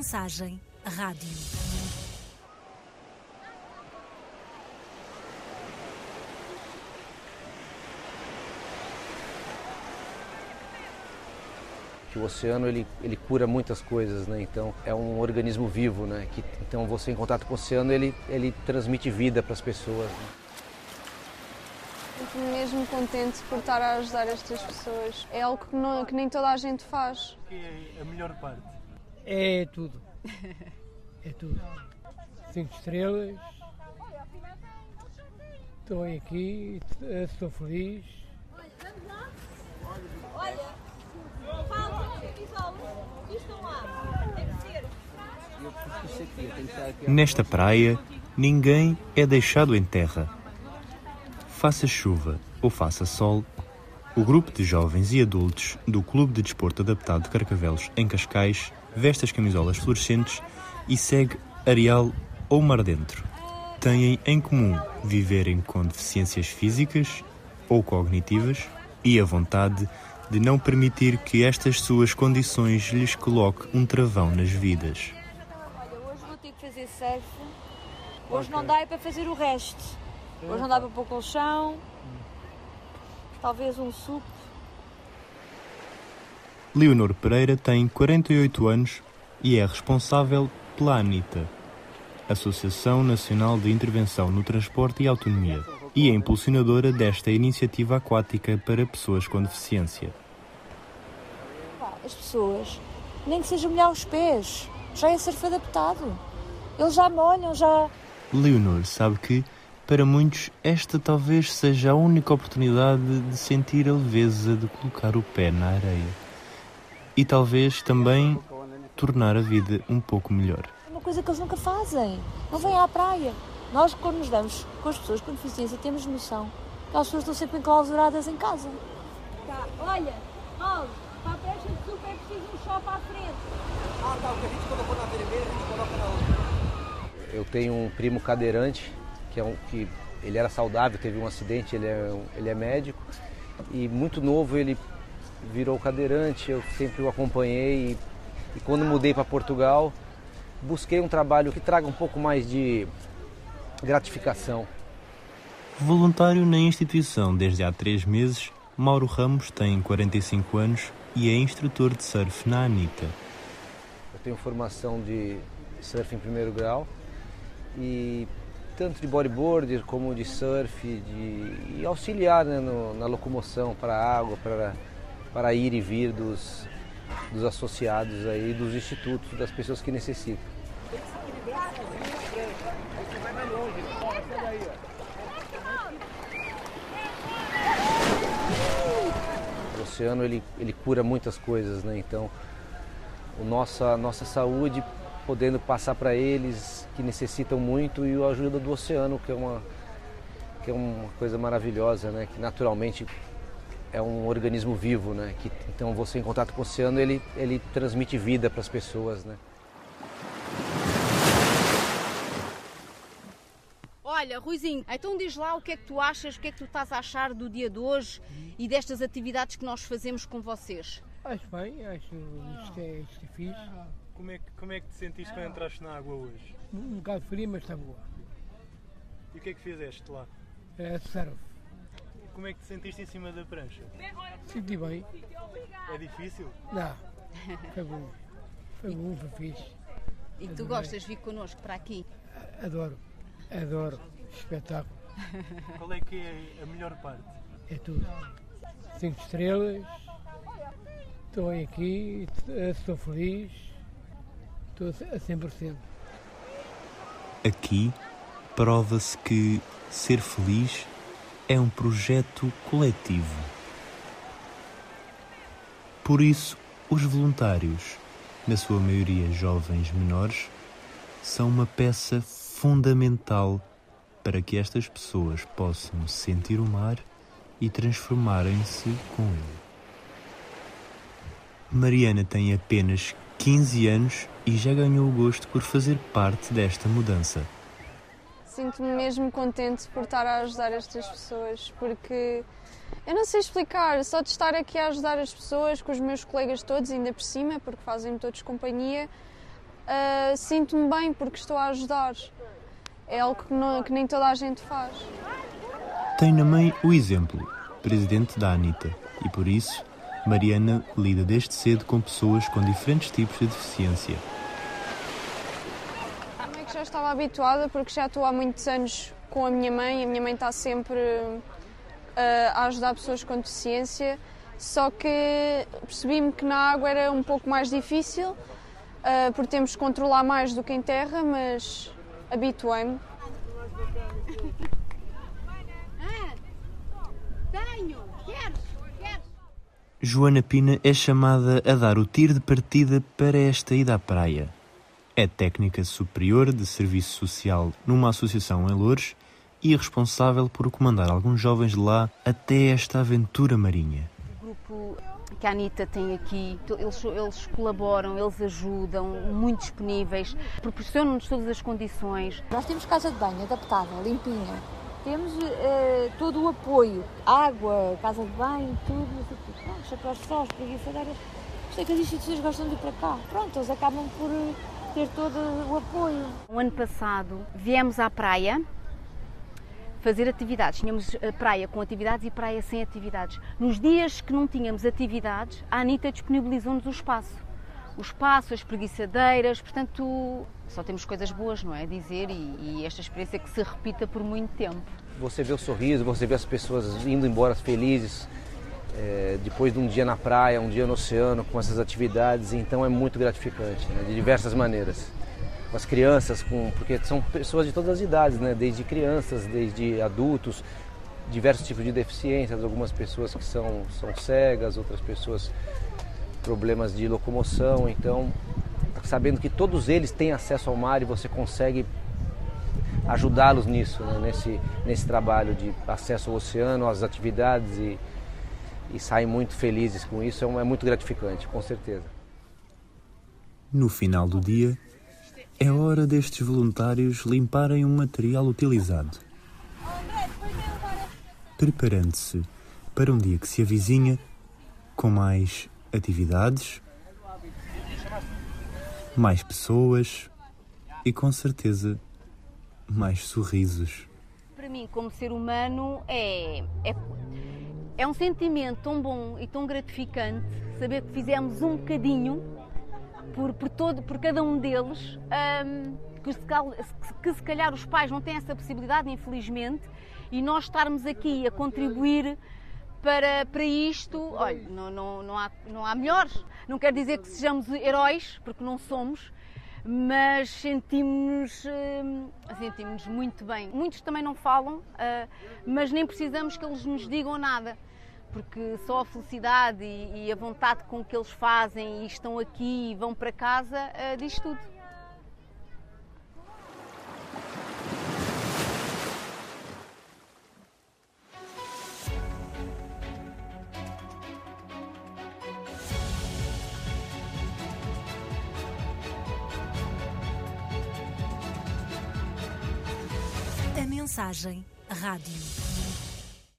Mensagem Rádio. que o oceano ele, ele cura muitas coisas, né? Então é um organismo vivo, né? Que, então você em contato com o oceano ele, ele transmite vida para as pessoas. Né? Sinto-me mesmo contente por estar a ajudar estas pessoas. É algo que, não, que nem toda a gente faz. que é a melhor parte? É tudo. É tudo. Cinco estrelas. Estou aqui, estou feliz. Olha, falta e estão lá. Tem que ser. Nesta praia, ninguém é deixado em terra. Faça chuva ou faça sol, o grupo de jovens e adultos do Clube de Desporto Adaptado de Carcavelos, em Cascais, veste as camisolas fluorescentes e segue areal ou mar dentro. Têm em comum viverem com deficiências físicas ou cognitivas e a vontade de não permitir que estas suas condições lhes coloque um travão nas vidas. Olha, hoje vou ter que fazer surf. Hoje não dá é para fazer o resto. Hoje não dá para pôr colchão. Talvez um suco. Leonor Pereira tem 48 anos e é responsável pela ANITA, Associação Nacional de Intervenção no Transporte e Autonomia, e é impulsionadora desta iniciativa aquática para pessoas com deficiência. As pessoas, nem que seja molhar os pés, já é surf adaptado. Eles já molham, já. Leonor sabe que, para muitos, esta talvez seja a única oportunidade de sentir a leveza de colocar o pé na areia. E talvez também tornar a vida um pouco melhor. É uma coisa que eles nunca fazem. Não vêm à praia. Nós, quando nos damos com as pessoas com deficiência, temos noção que as pessoas estão sempre enclausuradas em casa. Tá, olha, Paulo, para a pecha de suco é preciso um shopping à frente. Ah, tá, o que a gente colocou na vermelha, a gente coloca na outra. Eu tenho um primo cadeirante, que é um que ele era saudável, teve um acidente, ele é, ele é médico e muito novo ele virou cadeirante, eu sempre o acompanhei e, e quando mudei para Portugal, busquei um trabalho que traga um pouco mais de gratificação. Voluntário na instituição desde há três meses, Mauro Ramos tem 45 anos e é instrutor de surf na ANITA. Eu tenho formação de surf em primeiro grau e tanto de bodyboard como de surf de, e auxiliar né, no- na locomoção para a água, para, para ir e vir dos, dos associados aí, dos institutos, das pessoas que necessitam. O oceano ele, ele cura muitas coisas, né? Então, o nossa nossa saúde podendo passar para eles que necessitam muito e a ajuda do oceano, que é uma que é uma coisa maravilhosa, né? Que naturalmente é um organismo vivo, né? Que então você em contato com o oceano ele ele transmite vida para as pessoas, né? Olha, Ruizinho, então diz lá o que é que tu achas, o que é que tu estás a achar do dia de hoje e destas atividades que nós fazemos com vocês. Acho bem, acho isto é, isto é fixe. Como é, que, como é que te sentiste quando entraste na água hoje? Um bocado frio, mas está boa. E o que é que fizeste lá? É surf. Como é que te sentiste em cima da prancha? Senti bem. É difícil? Não, foi bom. Foi bom, foi fixe. E tu gostas de vir connosco para aqui? Adoro, adoro. Espetáculo, Qual é que é a melhor parte? é tudo. Cinco estrelas. Estou aqui, estou feliz. Estou a 100%. Aqui prova-se que ser feliz é um projeto coletivo. Por isso, os voluntários, na sua maioria jovens menores, são uma peça fundamental para que estas pessoas possam sentir o mar e transformarem-se com ele. Mariana tem apenas 15 anos e já ganhou o gosto por fazer parte desta mudança. Sinto-me mesmo contente por estar a ajudar estas pessoas, porque eu não sei explicar, só de estar aqui a ajudar as pessoas, com os meus colegas todos, ainda por cima, porque fazem-me todos companhia, uh, sinto-me bem porque estou a ajudar. É algo que, não, que nem toda a gente faz. Tem na mãe o exemplo, presidente da Anitta, e por isso Mariana lida desde cedo com pessoas com diferentes tipos de deficiência. Já estava habituada porque já estou há muitos anos com a minha mãe, a minha mãe está sempre uh, a ajudar pessoas com deficiência, só que percebi-me que na água era um pouco mais difícil, uh, porque temos que controlar mais do que em terra, mas habituei-me. Joana Pina é chamada a dar o tiro de partida para esta ida à praia. É técnica superior de serviço social numa associação em Louros e responsável por comandar alguns jovens de lá até esta aventura marinha. O grupo que a Anitta tem aqui, eles, eles colaboram, eles ajudam, muito disponíveis, proporcionam-nos todas as condições. Nós temos casa de banho adaptada, limpinha. Temos uh, todo o apoio, água, casa de banho, tudo. Chapéus de sol, espreguiçadeiras. Sei que as instituições gostam de ir para cá. Pronto, eles acabam por ter todo o apoio. O ano passado viemos à praia fazer atividades. Tínhamos a praia com atividades e praia sem atividades. Nos dias que não tínhamos atividades, a Anitta disponibilizou-nos o espaço. O espaço, as preguiçadeiras, portanto, só temos coisas boas, não é? Dizer, e, e esta experiência que se repita por muito tempo. Você vê o sorriso, você vê as pessoas indo embora felizes, é, depois de um dia na praia, um dia no oceano, com essas atividades, então é muito gratificante, né? de diversas maneiras com as crianças, com, porque são pessoas de todas as idades, né? desde crianças, desde adultos, diversos tipos de deficiências, algumas pessoas que são, são cegas, outras pessoas problemas de locomoção, então sabendo que todos eles têm acesso ao mar e você consegue ajudá-los nisso, né? nesse, nesse trabalho de acesso ao oceano, às atividades e, e saem muito felizes com isso, é, é muito gratificante, com certeza. No final do dia, é hora destes voluntários limparem um material utilizado, preparando-se para um dia que se avizinha com mais atividades, mais pessoas e com certeza mais sorrisos. Para mim, como ser humano, é, é, é um sentimento tão bom e tão gratificante saber que fizemos um bocadinho por, por, todo, por cada um deles, um, que, se, que se calhar os pais não têm essa possibilidade, infelizmente, e nós estarmos aqui a contribuir para, para isto, olha, não, não, não, há, não há melhores. Não quer dizer que sejamos heróis, porque não somos, mas sentimos-nos hum, sentimos muito bem. Muitos também não falam, uh, mas nem precisamos que eles nos digam nada porque só a felicidade e, a vontade com que eles fazem e estão aqui e vão para casa uh, diz tudo. Mensagem rádio.